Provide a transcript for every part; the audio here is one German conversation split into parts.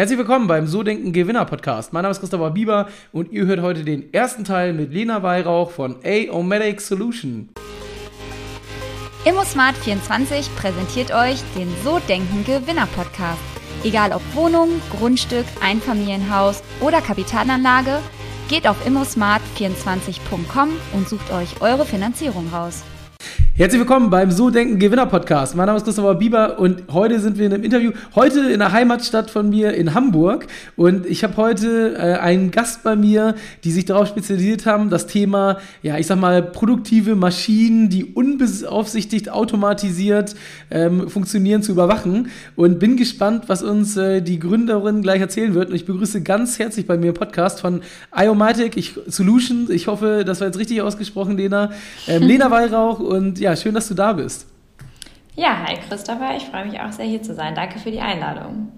Herzlich willkommen beim So Denken Gewinner Podcast. Mein Name ist Christopher Bieber und ihr hört heute den ersten Teil mit Lena Weihrauch von A-O-Medic Solution. ImmoSmart24 präsentiert euch den So Denken Gewinner Podcast. Egal ob Wohnung, Grundstück, Einfamilienhaus oder Kapitalanlage, geht auf immosmart24.com und sucht euch eure Finanzierung raus. Herzlich willkommen beim So Denken Gewinner Podcast. Mein Name ist Christopher Bieber und heute sind wir in einem Interview, heute in der Heimatstadt von mir in Hamburg. Und ich habe heute äh, einen Gast bei mir, die sich darauf spezialisiert haben, das Thema, ja, ich sag mal, produktive Maschinen, die unbeaufsichtigt automatisiert ähm, funktionieren, zu überwachen. Und bin gespannt, was uns äh, die Gründerin gleich erzählen wird. Und ich begrüße ganz herzlich bei mir im Podcast von Iomatic Solutions. Ich hoffe, das war jetzt richtig ausgesprochen, Lena. Ähm, Lena Weihrauch und ja, schön, dass du da bist. Ja, hi Christopher, ich freue mich auch sehr hier zu sein. Danke für die Einladung.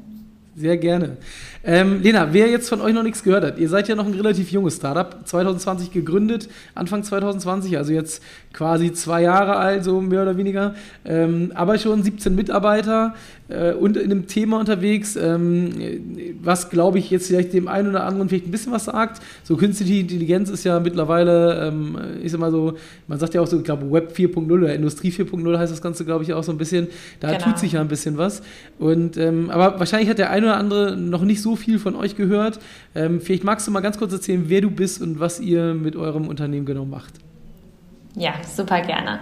Sehr gerne. Ähm, Lena, wer jetzt von euch noch nichts gehört hat, ihr seid ja noch ein relativ junges Startup, 2020 gegründet, Anfang 2020, also jetzt quasi zwei Jahre alt, so mehr oder weniger, ähm, aber schon 17 Mitarbeiter äh, und in einem Thema unterwegs, ähm, was glaube ich jetzt vielleicht dem einen oder anderen vielleicht ein bisschen was sagt. So künstliche Intelligenz ist ja mittlerweile, ähm, ich sag mal so, man sagt ja auch so, ich glaube Web 4.0 oder Industrie 4.0 heißt das Ganze, glaube ich, auch so ein bisschen. Da genau. tut sich ja ein bisschen was. Und ähm, aber wahrscheinlich hat der eine oder andere noch nicht so viel von euch gehört. Ähm, vielleicht magst du mal ganz kurz erzählen, wer du bist und was ihr mit eurem Unternehmen genau macht. Ja, super gerne.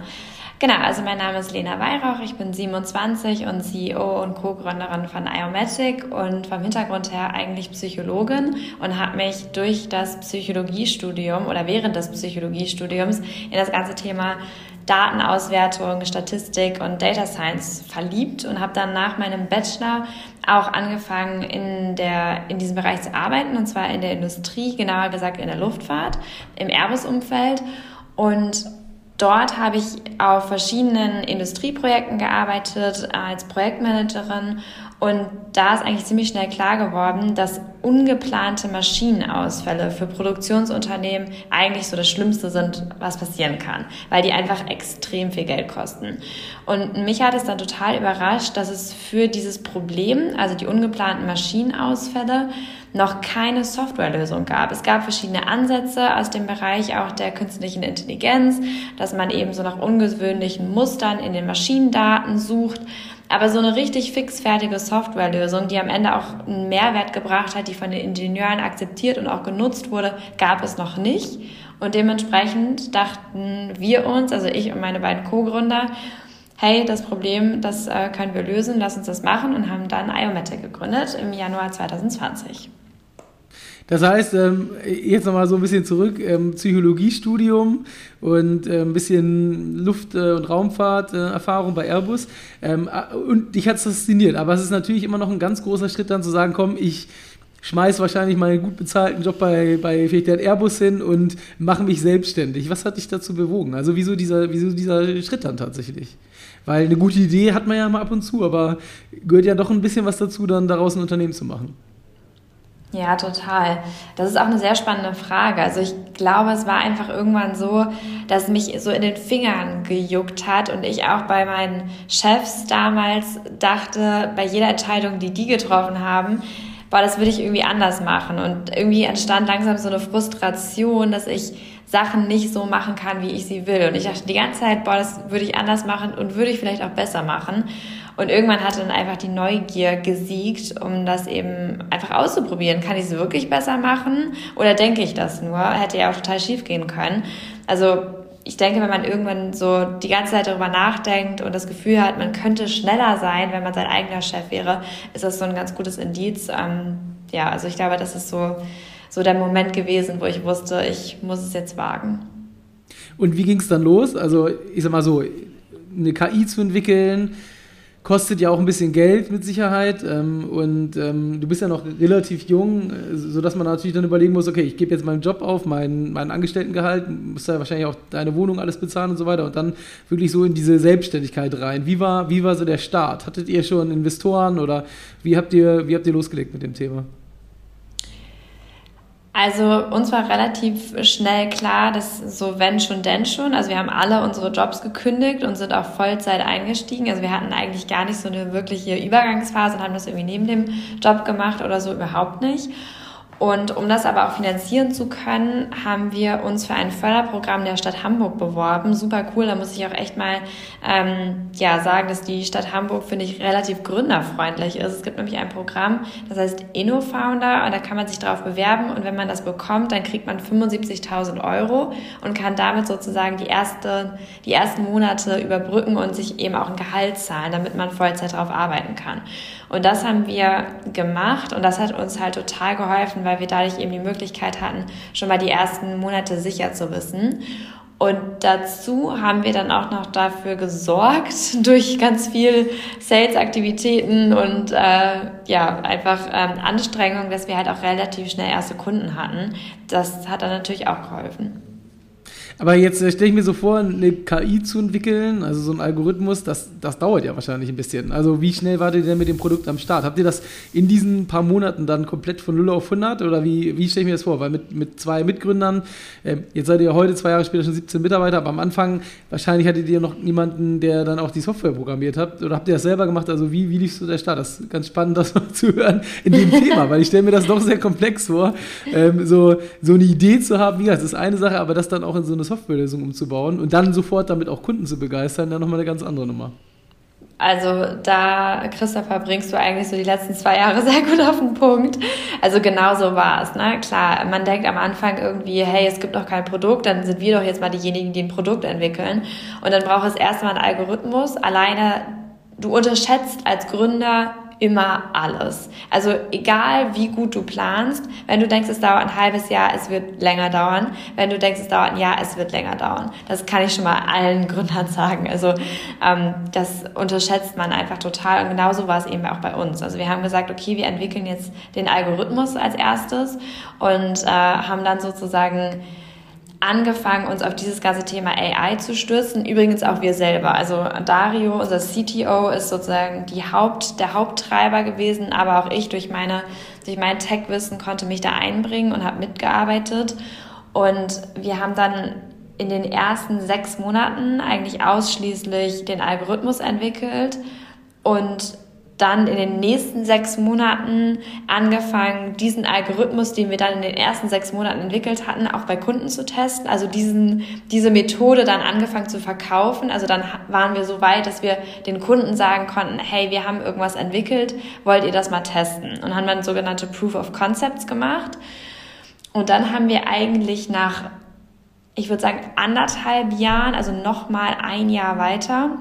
Genau, also mein Name ist Lena Weihrauch, ich bin 27 und CEO und Co-Gründerin von Iomatic und vom Hintergrund her eigentlich Psychologin und habe mich durch das Psychologiestudium oder während des Psychologiestudiums in das ganze Thema Datenauswertung, Statistik und Data Science verliebt und habe dann nach meinem Bachelor auch angefangen, in, der, in diesem Bereich zu arbeiten, und zwar in der Industrie, genauer gesagt in der Luftfahrt, im Airbus-Umfeld. Und dort habe ich auf verschiedenen Industrieprojekten gearbeitet als Projektmanagerin und da ist eigentlich ziemlich schnell klar geworden, dass ungeplante Maschinenausfälle für Produktionsunternehmen eigentlich so das Schlimmste sind, was passieren kann, weil die einfach extrem viel Geld kosten. Und mich hat es dann total überrascht, dass es für dieses Problem, also die ungeplanten Maschinenausfälle, noch keine Softwarelösung gab. Es gab verschiedene Ansätze aus dem Bereich auch der künstlichen Intelligenz, dass man eben so nach ungewöhnlichen Mustern in den Maschinendaten sucht. Aber so eine richtig fixfertige Softwarelösung, die am Ende auch einen Mehrwert gebracht hat, die von den Ingenieuren akzeptiert und auch genutzt wurde, gab es noch nicht. Und dementsprechend dachten wir uns, also ich und meine beiden Co-Gründer, hey, das Problem, das äh, können wir lösen, lass uns das machen und haben dann Iomatic gegründet im Januar 2020. Das heißt, ähm, jetzt nochmal so ein bisschen zurück, ähm, Psychologiestudium und äh, ein bisschen Luft- äh, und Raumfahrt-Erfahrung bei Airbus. Ähm, äh, und dich hat es fasziniert, aber es ist natürlich immer noch ein ganz großer Schritt dann zu sagen, komm, ich schmeiß wahrscheinlich meinen gut bezahlten Job bei, bei vielleicht der Airbus hin und mache mich selbstständig. Was hat dich dazu bewogen? Also wieso dieser, wieso dieser Schritt dann tatsächlich? Weil eine gute Idee hat man ja mal ab und zu, aber gehört ja doch ein bisschen was dazu, dann daraus ein Unternehmen zu machen. Ja, total. Das ist auch eine sehr spannende Frage. Also ich glaube, es war einfach irgendwann so, dass mich so in den Fingern gejuckt hat und ich auch bei meinen Chefs damals dachte, bei jeder Entscheidung, die die getroffen haben, boah, das würde ich irgendwie anders machen. Und irgendwie entstand langsam so eine Frustration, dass ich Sachen nicht so machen kann, wie ich sie will. Und ich dachte die ganze Zeit, boah, das würde ich anders machen und würde ich vielleicht auch besser machen. Und irgendwann hat dann einfach die Neugier gesiegt, um das eben einfach auszuprobieren. Kann ich es wirklich besser machen oder denke ich das nur? Hätte ja auch total schief gehen können. Also ich denke, wenn man irgendwann so die ganze Zeit darüber nachdenkt und das Gefühl hat, man könnte schneller sein, wenn man sein eigener Chef wäre, ist das so ein ganz gutes Indiz. Ähm, ja, also ich glaube, das ist so, so der Moment gewesen, wo ich wusste, ich muss es jetzt wagen. Und wie ging es dann los? Also ich sag mal so, eine KI zu entwickeln, kostet ja auch ein bisschen Geld mit Sicherheit ähm, und ähm, du bist ja noch relativ jung, äh, sodass man natürlich dann überlegen muss, okay, ich gebe jetzt meinen Job auf, meinen, meinen Angestelltengehalt, musst ja wahrscheinlich auch deine Wohnung alles bezahlen und so weiter und dann wirklich so in diese Selbstständigkeit rein. Wie war, wie war so der Start? Hattet ihr schon Investoren oder wie habt ihr, wie habt ihr losgelegt mit dem Thema? Also uns war relativ schnell klar, dass so wenn schon, denn schon. Also wir haben alle unsere Jobs gekündigt und sind auf Vollzeit eingestiegen. Also wir hatten eigentlich gar nicht so eine wirkliche Übergangsphase und haben das irgendwie neben dem Job gemacht oder so überhaupt nicht. Und um das aber auch finanzieren zu können, haben wir uns für ein Förderprogramm der Stadt Hamburg beworben. Super cool, da muss ich auch echt mal ähm, ja, sagen, dass die Stadt Hamburg, finde ich, relativ gründerfreundlich ist. Es gibt nämlich ein Programm, das heißt InnoFounder und da kann man sich darauf bewerben und wenn man das bekommt, dann kriegt man 75.000 Euro und kann damit sozusagen die, erste, die ersten Monate überbrücken und sich eben auch ein Gehalt zahlen, damit man Vollzeit darauf arbeiten kann. Und das haben wir gemacht und das hat uns halt total geholfen, weil wir dadurch eben die Möglichkeit hatten, schon mal die ersten Monate sicher zu wissen. Und dazu haben wir dann auch noch dafür gesorgt, durch ganz viel Sales-Aktivitäten und äh, ja, einfach ähm, Anstrengungen, dass wir halt auch relativ schnell erste Kunden hatten. Das hat dann natürlich auch geholfen. Aber jetzt äh, stelle ich mir so vor, eine KI zu entwickeln, also so ein Algorithmus, das, das dauert ja wahrscheinlich ein bisschen. Also wie schnell wart ihr denn mit dem Produkt am Start? Habt ihr das in diesen paar Monaten dann komplett von 0 auf 100 oder wie, wie stelle ich mir das vor? Weil mit, mit zwei Mitgründern, äh, jetzt seid ihr heute zwei Jahre später schon 17 Mitarbeiter, aber am Anfang wahrscheinlich hattet ihr noch niemanden, der dann auch die Software programmiert hat. Oder habt ihr das selber gemacht? Also wie, wie lief so der Start? Das ist ganz spannend, das mal zu hören in dem Thema, weil ich stelle mir das doch sehr komplex vor, ähm, so, so eine Idee zu haben. Gesagt, das ist eine Sache, aber das dann auch in so eine Softwarelösung umzubauen und dann sofort damit auch Kunden zu begeistern, dann nochmal eine ganz andere Nummer. Also da, Christopher, bringst du eigentlich so die letzten zwei Jahre sehr gut auf den Punkt. Also genau so war es. Ne? Klar, man denkt am Anfang irgendwie, hey, es gibt noch kein Produkt, dann sind wir doch jetzt mal diejenigen, die ein Produkt entwickeln. Und dann braucht es erstmal einen Algorithmus. Alleine, du unterschätzt als Gründer immer alles. Also egal wie gut du planst, wenn du denkst, es dauert ein halbes Jahr, es wird länger dauern. Wenn du denkst, es dauert ein Jahr, es wird länger dauern. Das kann ich schon mal allen Gründern sagen. Also ähm, das unterschätzt man einfach total. Und genauso war es eben auch bei uns. Also wir haben gesagt, okay, wir entwickeln jetzt den Algorithmus als erstes und äh, haben dann sozusagen angefangen, uns auf dieses ganze Thema AI zu stürzen. Übrigens auch wir selber. Also Dario, unser CTO, ist sozusagen die Haupt, der Haupttreiber gewesen, aber auch ich durch meine, durch mein Tech-Wissen konnte mich da einbringen und habe mitgearbeitet. Und wir haben dann in den ersten sechs Monaten eigentlich ausschließlich den Algorithmus entwickelt und dann in den nächsten sechs Monaten angefangen, diesen Algorithmus, den wir dann in den ersten sechs Monaten entwickelt hatten, auch bei Kunden zu testen. Also diesen, diese Methode dann angefangen zu verkaufen. Also dann waren wir so weit, dass wir den Kunden sagen konnten, hey, wir haben irgendwas entwickelt, wollt ihr das mal testen? Und haben dann sogenannte Proof of Concepts gemacht. Und dann haben wir eigentlich nach, ich würde sagen, anderthalb Jahren, also nochmal ein Jahr weiter,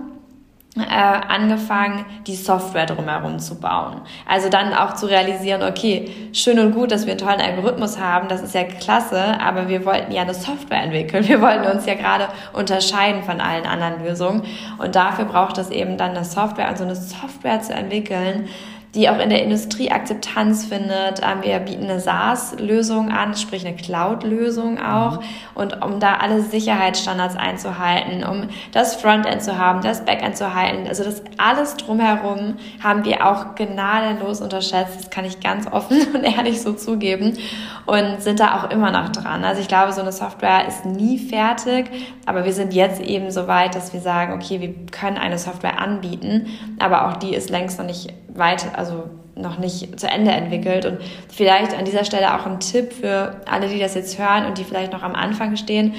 äh, angefangen, die Software drumherum zu bauen. Also dann auch zu realisieren, okay, schön und gut, dass wir einen tollen Algorithmus haben, das ist ja klasse, aber wir wollten ja eine Software entwickeln. Wir wollten uns ja gerade unterscheiden von allen anderen Lösungen. Und dafür braucht es eben dann eine Software, also eine Software zu entwickeln, die auch in der Industrie Akzeptanz findet. Ähm, wir bieten eine SaaS-Lösung an, sprich eine Cloud-Lösung auch. Und um da alle Sicherheitsstandards einzuhalten, um das Frontend zu haben, das Backend zu halten, also das alles drumherum haben wir auch gnadenlos unterschätzt. Das kann ich ganz offen und ehrlich so zugeben. Und sind da auch immer noch dran. Also ich glaube, so eine Software ist nie fertig, aber wir sind jetzt eben so weit, dass wir sagen, okay, wir können eine Software anbieten, aber auch die ist längst noch nicht weit, also noch nicht zu Ende entwickelt. Und vielleicht an dieser Stelle auch ein Tipp für alle, die das jetzt hören und die vielleicht noch am Anfang stehen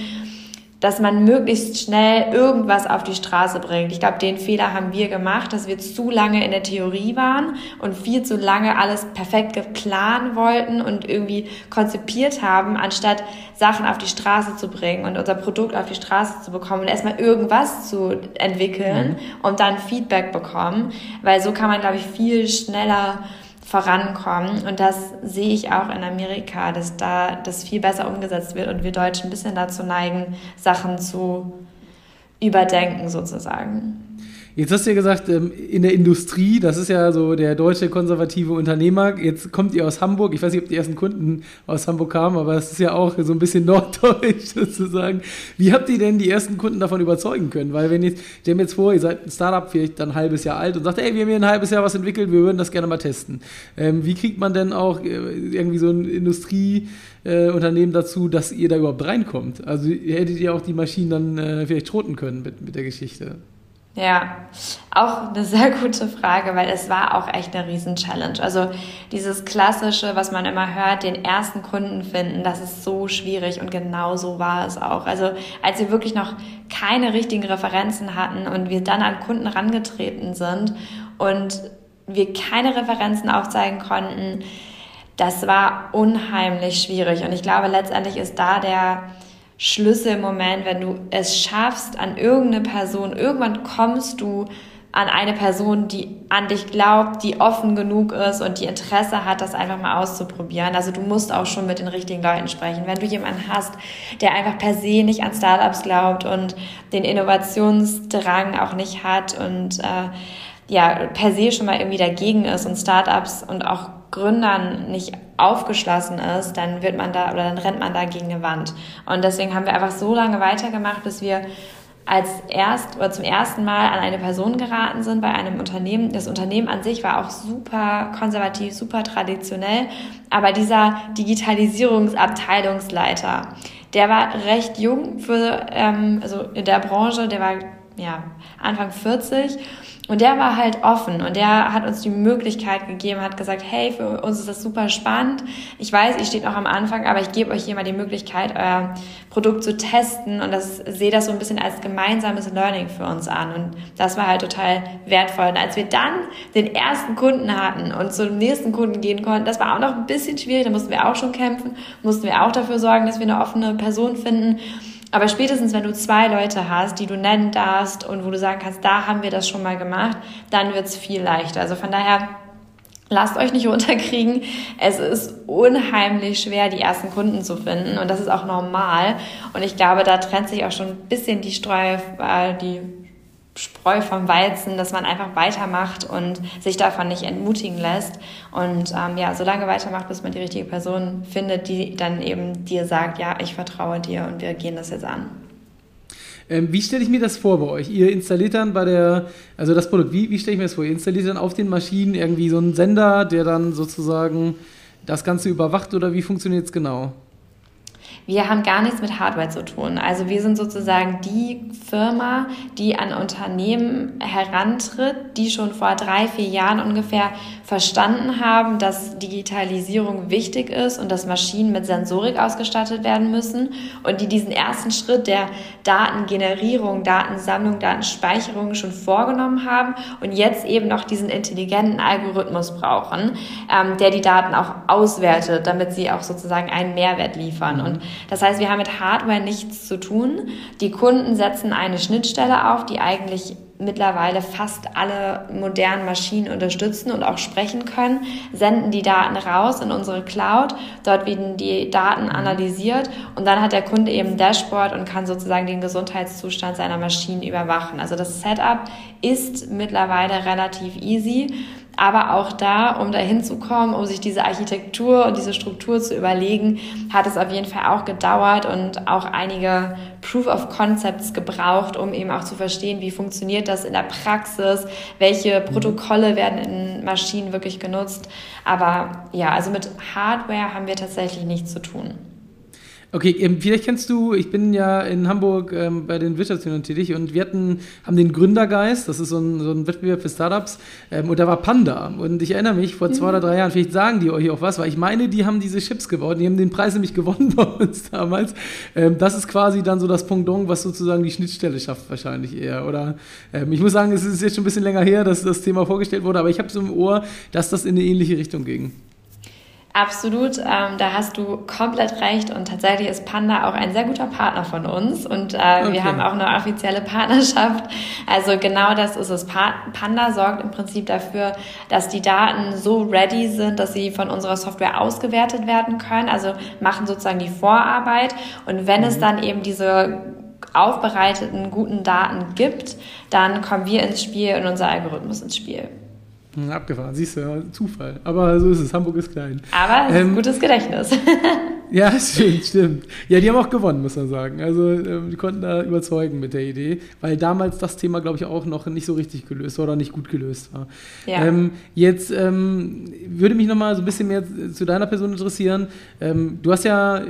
dass man möglichst schnell irgendwas auf die Straße bringt. Ich glaube, den Fehler haben wir gemacht, dass wir zu lange in der Theorie waren und viel zu lange alles perfekt geplant wollten und irgendwie konzipiert haben, anstatt Sachen auf die Straße zu bringen und unser Produkt auf die Straße zu bekommen und erstmal irgendwas zu entwickeln mhm. und dann Feedback bekommen, weil so kann man, glaube ich, viel schneller vorankommen. Und das sehe ich auch in Amerika, dass da das viel besser umgesetzt wird und wir Deutschen ein bisschen dazu neigen, Sachen zu überdenken sozusagen. Jetzt hast du ja gesagt, ähm, in der Industrie, das ist ja so der deutsche konservative Unternehmer. Jetzt kommt ihr aus Hamburg. Ich weiß nicht, ob die ersten Kunden aus Hamburg kamen, aber es ist ja auch so ein bisschen norddeutsch sozusagen. Wie habt ihr denn die ersten Kunden davon überzeugen können? Weil wenn jetzt, stellen wir jetzt vor, ihr seid ein Startup, vielleicht dann ein halbes Jahr alt und sagt, ey, wir haben hier ein halbes Jahr was entwickelt, wir würden das gerne mal testen. Ähm, wie kriegt man denn auch äh, irgendwie so ein Industrieunternehmen äh, dazu, dass ihr da überhaupt reinkommt? Also hättet ihr auch die Maschinen dann äh, vielleicht schroten können mit, mit der Geschichte? Ja, auch eine sehr gute Frage, weil es war auch echt eine Riesen-Challenge. Also dieses klassische, was man immer hört, den ersten Kunden finden, das ist so schwierig und genau so war es auch. Also als wir wirklich noch keine richtigen Referenzen hatten und wir dann an Kunden rangetreten sind und wir keine Referenzen aufzeigen konnten, das war unheimlich schwierig. Und ich glaube, letztendlich ist da der Schlüsselmoment, wenn du es schaffst, an irgendeine Person, irgendwann kommst du an eine Person, die an dich glaubt, die offen genug ist und die Interesse hat, das einfach mal auszuprobieren. Also du musst auch schon mit den richtigen Leuten sprechen. Wenn du jemanden hast, der einfach per se nicht an Startups glaubt und den Innovationsdrang auch nicht hat und äh, ja per se schon mal irgendwie dagegen ist und Startups und auch Gründern nicht aufgeschlossen ist, dann wird man da oder dann rennt man da gegen eine Wand. Und deswegen haben wir einfach so lange weitergemacht, bis wir als erst oder zum ersten Mal an eine Person geraten sind bei einem Unternehmen. Das Unternehmen an sich war auch super konservativ, super traditionell, aber dieser Digitalisierungsabteilungsleiter, der war recht jung für ähm, also in der Branche, der war ja Anfang 40 und der war halt offen und der hat uns die Möglichkeit gegeben, hat gesagt, hey, für uns ist das super spannend. Ich weiß, ihr steht noch am Anfang, aber ich gebe euch hier mal die Möglichkeit, euer Produkt zu testen und das sehe das so ein bisschen als gemeinsames Learning für uns an. Und das war halt total wertvoll. Und als wir dann den ersten Kunden hatten und zum nächsten Kunden gehen konnten, das war auch noch ein bisschen schwierig, da mussten wir auch schon kämpfen, mussten wir auch dafür sorgen, dass wir eine offene Person finden. Aber spätestens, wenn du zwei Leute hast, die du nennen darfst und wo du sagen kannst, da haben wir das schon mal gemacht, dann wird es viel leichter. Also von daher, lasst euch nicht unterkriegen. Es ist unheimlich schwer, die ersten Kunden zu finden und das ist auch normal. Und ich glaube, da trennt sich auch schon ein bisschen die Streu, äh, die Spreu vom Weizen, dass man einfach weitermacht und sich davon nicht entmutigen lässt. Und ähm, ja, so lange weitermacht, bis man die richtige Person findet, die dann eben dir sagt, ja, ich vertraue dir und wir gehen das jetzt an. Ähm, wie stelle ich mir das vor bei euch? Ihr installiert dann bei der, also das Produkt, wie, wie stelle ich mir das vor? Ihr installiert dann auf den Maschinen irgendwie so einen Sender, der dann sozusagen das Ganze überwacht oder wie funktioniert es genau? Wir haben gar nichts mit Hardware zu tun. Also wir sind sozusagen die Firma, die an Unternehmen herantritt, die schon vor drei, vier Jahren ungefähr verstanden haben, dass Digitalisierung wichtig ist und dass Maschinen mit Sensorik ausgestattet werden müssen und die diesen ersten Schritt der Datengenerierung, Datensammlung, Datenspeicherung schon vorgenommen haben und jetzt eben noch diesen intelligenten Algorithmus brauchen, ähm, der die Daten auch auswertet, damit sie auch sozusagen einen Mehrwert liefern. Und das heißt, wir haben mit Hardware nichts zu tun. Die Kunden setzen eine Schnittstelle auf, die eigentlich mittlerweile fast alle modernen Maschinen unterstützen und auch sprechen können, senden die Daten raus in unsere Cloud. Dort werden die Daten analysiert und dann hat der Kunde eben ein Dashboard und kann sozusagen den Gesundheitszustand seiner Maschinen überwachen. Also das Setup ist mittlerweile relativ easy. Aber auch da, um dahin zu kommen, um sich diese Architektur und diese Struktur zu überlegen, hat es auf jeden Fall auch gedauert und auch einige Proof of Concepts gebraucht, um eben auch zu verstehen, wie funktioniert das in der Praxis, welche. Protokolle werden in Maschinen wirklich genutzt. Aber ja, also mit Hardware haben wir tatsächlich nichts zu tun. Okay, ähm, vielleicht kennst du, ich bin ja in Hamburg ähm, bei den Wirtschaftsunion tätig und wir hatten, haben den Gründergeist, das ist so ein, so ein Wettbewerb für Startups, ähm, und da war Panda. Und ich erinnere mich, vor mhm. zwei oder drei Jahren, vielleicht sagen die euch auch was, weil ich meine, die haben diese Chips gebaut, die haben den Preis nämlich gewonnen bei uns damals. Ähm, das ist quasi dann so das Pendant, was sozusagen die Schnittstelle schafft, wahrscheinlich eher. Oder ähm, ich muss sagen, es ist jetzt schon ein bisschen länger her, dass das Thema vorgestellt wurde, aber ich habe so im Ohr, dass das in eine ähnliche Richtung ging. Absolut, ähm, da hast du komplett recht und tatsächlich ist Panda auch ein sehr guter Partner von uns und äh, okay. wir haben auch eine offizielle Partnerschaft. Also genau das ist es. Panda sorgt im Prinzip dafür, dass die Daten so ready sind, dass sie von unserer Software ausgewertet werden können. Also machen sozusagen die Vorarbeit und wenn mhm. es dann eben diese aufbereiteten, guten Daten gibt, dann kommen wir ins Spiel und unser Algorithmus ins Spiel. Hm, abgefahren, siehst du, ja, Zufall. Aber so ist es, Hamburg ist klein. Aber es ist ähm, ein gutes Gedächtnis. ja, stimmt, stimmt. Ja, die haben auch gewonnen, muss man sagen. Also ähm, die konnten da überzeugen mit der Idee, weil damals das Thema, glaube ich, auch noch nicht so richtig gelöst war oder nicht gut gelöst war. Ja. Ähm, jetzt ähm, würde mich noch mal so ein bisschen mehr zu deiner Person interessieren. Ähm, du hast ja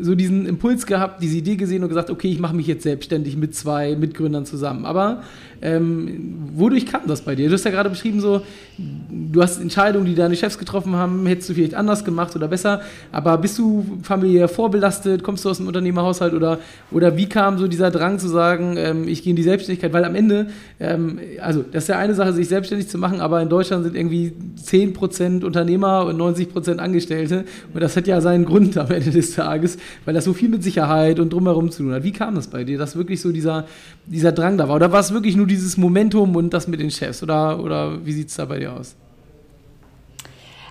so diesen Impuls gehabt, diese Idee gesehen und gesagt, okay, ich mache mich jetzt selbstständig mit zwei Mitgründern zusammen. Aber ähm, wodurch kam das bei dir? Du hast ja gerade beschrieben, so, du hast Entscheidungen, die deine Chefs getroffen haben, hättest du vielleicht anders gemacht oder besser, aber bist du familiär vorbelastet, kommst du aus einem Unternehmerhaushalt oder, oder wie kam so dieser Drang zu sagen, ähm, ich gehe in die Selbstständigkeit? Weil am Ende, ähm, also das ist ja eine Sache, sich selbstständig zu machen, aber in Deutschland sind irgendwie 10% Unternehmer und 90% Angestellte und das hat ja seinen Grund am Ende des Tages, weil das so viel mit Sicherheit und drumherum zu tun hat. Wie kam das bei dir, dass wirklich so dieser, dieser Drang da war? Oder war es wirklich nur dieses Momentum und das mit den Chefs? Oder, oder wie sieht es da bei dir aus?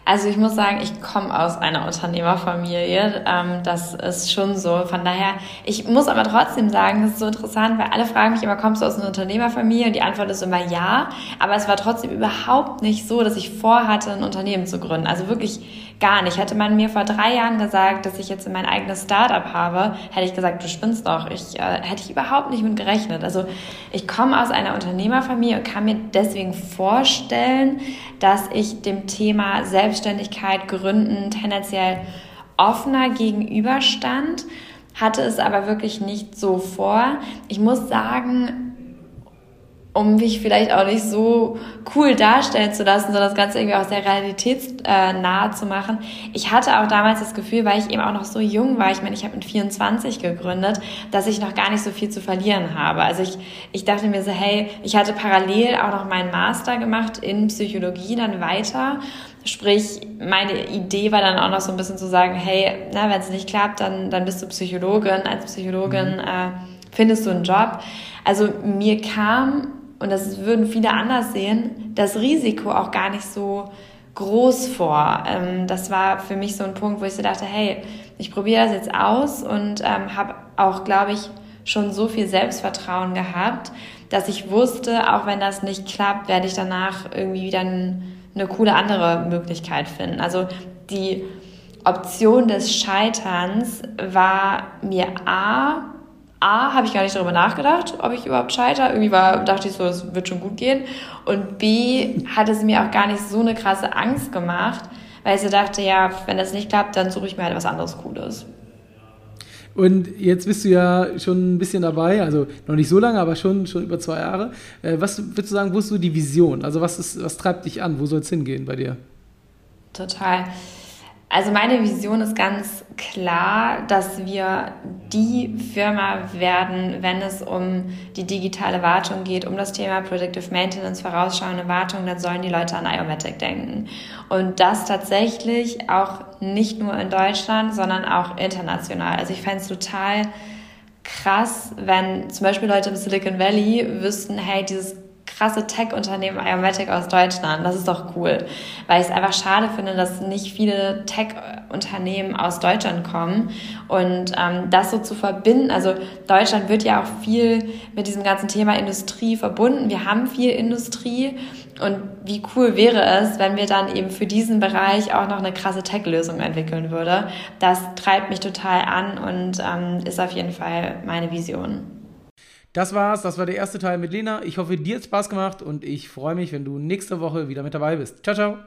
Also ich muss sagen, ich komme aus einer Unternehmerfamilie. Ähm, das ist schon so. Von daher, ich muss aber trotzdem sagen, das ist so interessant, weil alle fragen mich immer, kommst du aus einer Unternehmerfamilie? Und die Antwort ist immer ja. Aber es war trotzdem überhaupt nicht so, dass ich vorhatte, ein Unternehmen zu gründen. Also wirklich gar nicht. Hätte man mir vor drei Jahren gesagt, dass ich jetzt mein eigenes Startup habe, hätte ich gesagt, du spinnst doch. Ich äh, hätte ich überhaupt nicht mit gerechnet. Also ich komme aus einer Unternehmerfamilie und kann mir deswegen vorstellen, dass ich dem Thema Selbstständigkeit, Gründen tendenziell offener gegenüberstand, hatte es aber wirklich nicht so vor. Ich muss sagen, um mich vielleicht auch nicht so cool darstellen zu lassen, sondern das Ganze irgendwie auch sehr realitätsnah zu machen. Ich hatte auch damals das Gefühl, weil ich eben auch noch so jung war, ich meine, ich habe mit 24 gegründet, dass ich noch gar nicht so viel zu verlieren habe. Also ich, ich dachte mir so, hey, ich hatte parallel auch noch meinen Master gemacht in Psychologie dann weiter. Sprich, meine Idee war dann auch noch so ein bisschen zu sagen, hey, na, wenn es nicht klappt, dann, dann bist du Psychologin. Als Psychologin mhm. äh, findest du einen Job. Also mir kam und das würden viele anders sehen, das Risiko auch gar nicht so groß vor. Ähm, das war für mich so ein Punkt, wo ich so dachte, hey, ich probiere das jetzt aus und ähm, habe auch, glaube ich, schon so viel Selbstvertrauen gehabt, dass ich wusste, auch wenn das nicht klappt, werde ich danach irgendwie wieder eine coole andere Möglichkeit finden. Also die Option des Scheiterns war mir A A, habe ich gar nicht darüber nachgedacht, ob ich überhaupt scheitere. Irgendwie war, dachte ich so, es wird schon gut gehen. Und B, hat es mir auch gar nicht so eine krasse Angst gemacht, weil so dachte, ja, wenn das nicht klappt, dann suche ich mir halt was anderes Cooles. Und jetzt bist du ja schon ein bisschen dabei, also noch nicht so lange, aber schon, schon über zwei Jahre. Äh, was würdest du sagen, wo ist so die Vision? Also was, ist, was treibt dich an? Wo soll es hingehen bei dir? Total. Also meine Vision ist ganz klar, dass wir die Firma werden, wenn es um die digitale Wartung geht, um das Thema Predictive Maintenance, vorausschauende Wartung, dann sollen die Leute an Iomatic denken. Und das tatsächlich auch nicht nur in Deutschland, sondern auch international. Also ich fände es total krass, wenn zum Beispiel Leute im Silicon Valley wüssten, hey, dieses krasse Tech-Unternehmen Iomatic aus Deutschland. Das ist doch cool, weil ich es einfach schade finde, dass nicht viele Tech-Unternehmen aus Deutschland kommen und ähm, das so zu verbinden. Also Deutschland wird ja auch viel mit diesem ganzen Thema Industrie verbunden. Wir haben viel Industrie und wie cool wäre es, wenn wir dann eben für diesen Bereich auch noch eine krasse Tech-Lösung entwickeln würde. Das treibt mich total an und ähm, ist auf jeden Fall meine Vision. Das war's, das war der erste Teil mit Lena. Ich hoffe, dir hat Spaß gemacht und ich freue mich, wenn du nächste Woche wieder mit dabei bist. Ciao, ciao.